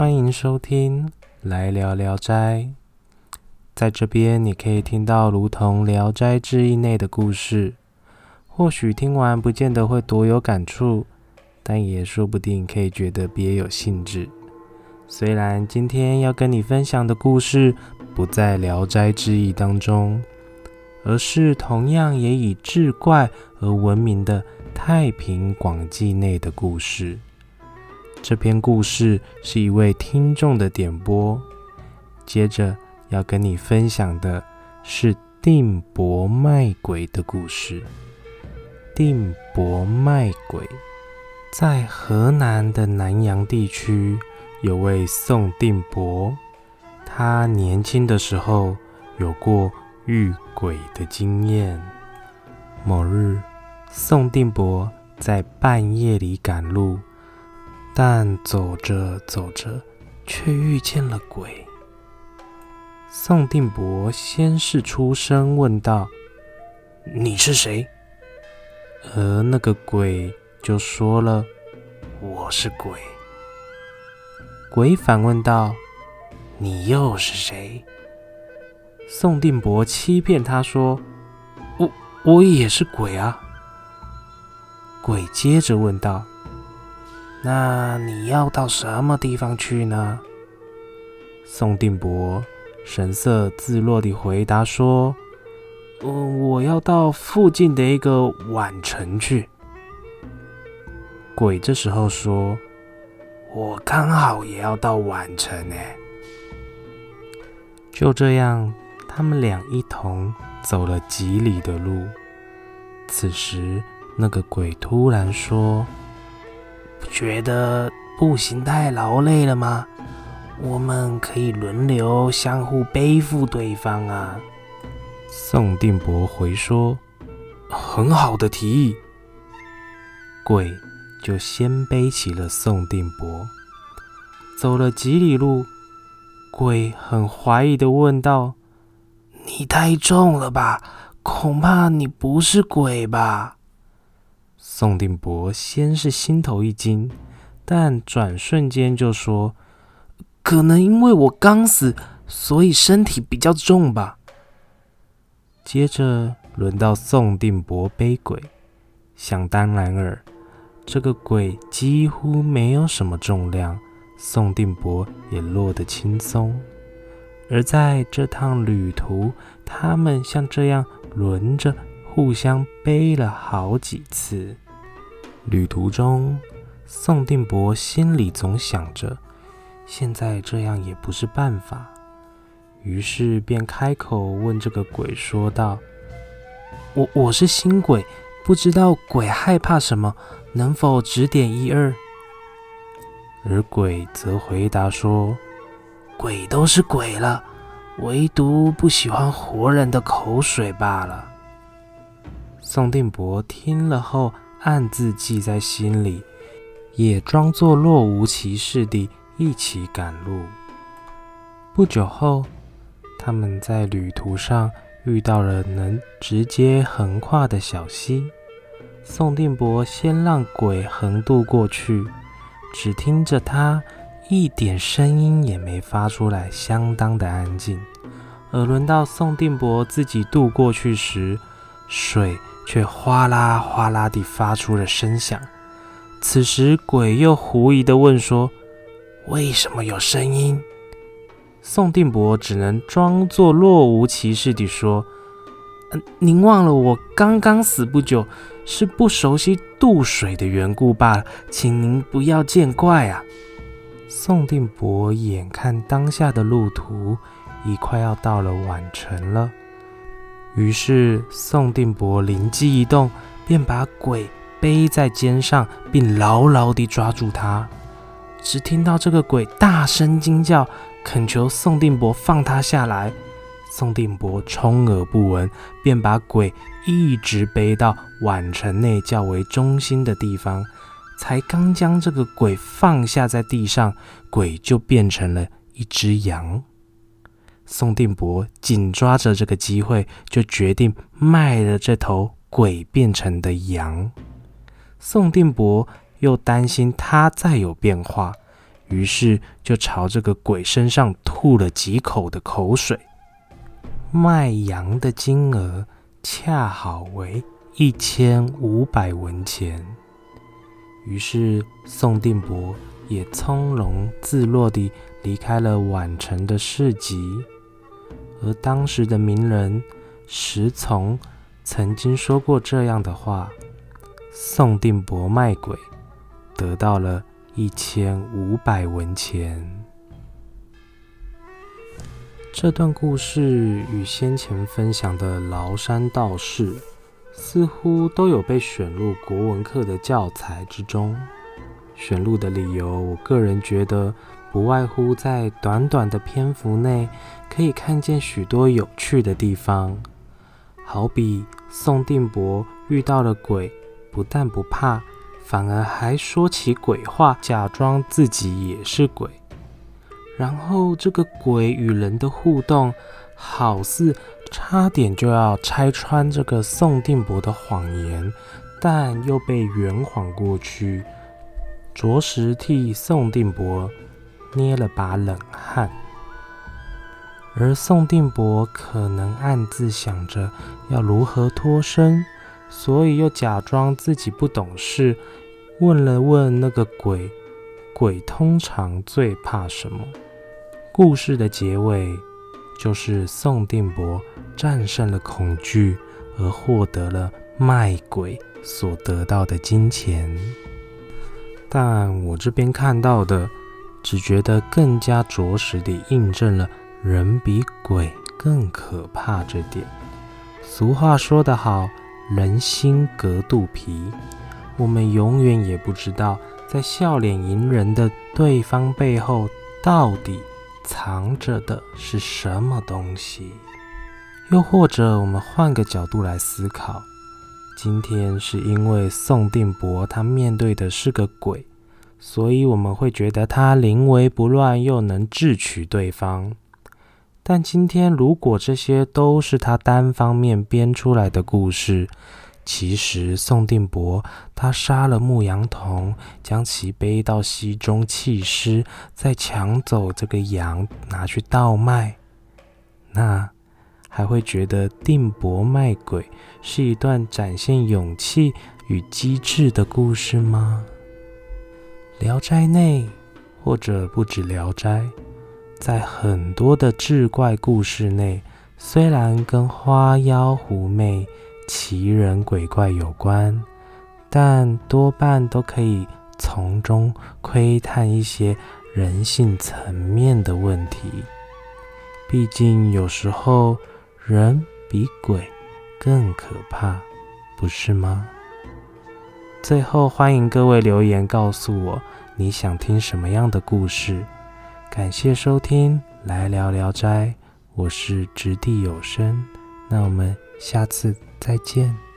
欢迎收听《来聊聊斋》。在这边，你可以听到如同《聊斋志异》内的故事。或许听完不见得会多有感触，但也说不定可以觉得别有兴致。虽然今天要跟你分享的故事不在《聊斋志异》当中，而是同样也以志怪而闻名的《太平广记》内的故事。这篇故事是一位听众的点播，接着要跟你分享的是定伯卖鬼的故事。定伯卖鬼，在河南的南阳地区有位宋定伯，他年轻的时候有过遇鬼的经验。某日，宋定伯在半夜里赶路，但走着走着却遇见了鬼。宋定伯先是出声问道：“你是谁？”而那个鬼就说了：“我是鬼。”鬼反问道：“你又是谁？”宋定伯欺骗他说：“我我也是鬼啊。”鬼接着问道：“那你要到什么地方去呢？”宋定伯神色自若地回答说。嗯，我要到附近的一个宛城去。鬼这时候说：“我刚好也要到宛城呢。”就这样，他们俩一同走了几里的路。此时，那个鬼突然说：“不觉得步行太劳累了吗？我们可以轮流相互背负对方啊。”宋定伯回说：“很好的提议。”鬼就先背起了宋定伯，走了几里路，鬼很怀疑的问道：“你太重了吧？恐怕你不是鬼吧？”宋定伯先是心头一惊，但转瞬间就说：“可能因为我刚死，所以身体比较重吧。”接着轮到宋定伯背鬼，想当然尔，这个鬼几乎没有什么重量，宋定伯也落得轻松。而在这趟旅途，他们像这样轮着互相背了好几次。旅途中，宋定伯心里总想着，现在这样也不是办法。于是便开口问这个鬼说道：“我我是新鬼，不知道鬼害怕什么，能否指点一二？”而鬼则回答说：“鬼都是鬼了，唯独不喜欢活人的口水罢了。”宋定伯听了后，暗自记在心里，也装作若无其事地一起赶路。不久后。他们在旅途上遇到了能直接横跨的小溪。宋定伯先让鬼横渡过去，只听着他一点声音也没发出来，相当的安静。而轮到宋定伯自己渡过去时，水却哗啦哗啦地发出了声响。此时鬼又狐疑地问说：“为什么有声音？”宋定伯只能装作若无其事地说：“嗯，您忘了我刚刚死不久，是不熟悉渡水的缘故罢了，请您不要见怪啊。”宋定伯眼看当下的路途已快要到了宛城了，于是宋定伯灵机一动，便把鬼背在肩上，并牢牢地抓住他。只听到这个鬼大声惊叫。恳求宋定伯放他下来，宋定伯充耳不闻，便把鬼一直背到宛城内较为中心的地方。才刚将这个鬼放下在地上，鬼就变成了一只羊。宋定伯紧抓着这个机会，就决定卖了这头鬼变成的羊。宋定伯又担心他再有变化。于是就朝这个鬼身上吐了几口的口水。卖羊的金额恰好为一千五百文钱，于是宋定伯也从容自若地离开了宛城的市集。而当时的名人石从曾经说过这样的话：“宋定伯卖鬼，得到了一千五百文钱。”这段故事与先前分享的崂山道士，似乎都有被选入国文课的教材之中。选入的理由，我个人觉得，不外乎在短短的篇幅内，可以看见许多有趣的地方。好比宋定伯遇到了鬼，不但不怕，反而还说起鬼话，假装自己也是鬼。然后，这个鬼与人的互动，好似差点就要拆穿这个宋定伯的谎言，但又被圆谎过去，着实替宋定伯捏了把冷汗。而宋定伯可能暗自想着要如何脱身，所以又假装自己不懂事，问了问那个鬼：鬼通常最怕什么？故事的结尾就是宋定伯战胜了恐惧，而获得了卖鬼所得到的金钱。但我这边看到的，只觉得更加着实地印证了人比鬼更可怕这点。俗话说得好，人心隔肚皮，我们永远也不知道，在笑脸迎人的对方背后，到底。藏着的是什么东西？又或者，我们换个角度来思考：今天是因为宋定伯他面对的是个鬼，所以我们会觉得他临危不乱，又能智取对方。但今天，如果这些都是他单方面编出来的故事，其实，宋定伯他杀了牧羊童，将其背到溪中弃尸，再抢走这个羊拿去倒卖。那还会觉得定伯卖鬼是一段展现勇气与机智的故事吗？《聊斋》内，或者不止《聊斋》，在很多的志怪故事内，虽然跟花妖狐媚。奇人鬼怪有关，但多半都可以从中窥探一些人性层面的问题。毕竟有时候人比鬼更可怕，不是吗？最后，欢迎各位留言告诉我你想听什么样的故事。感谢收听《来聊聊斋》，我是掷地有声。那我们下次。再见。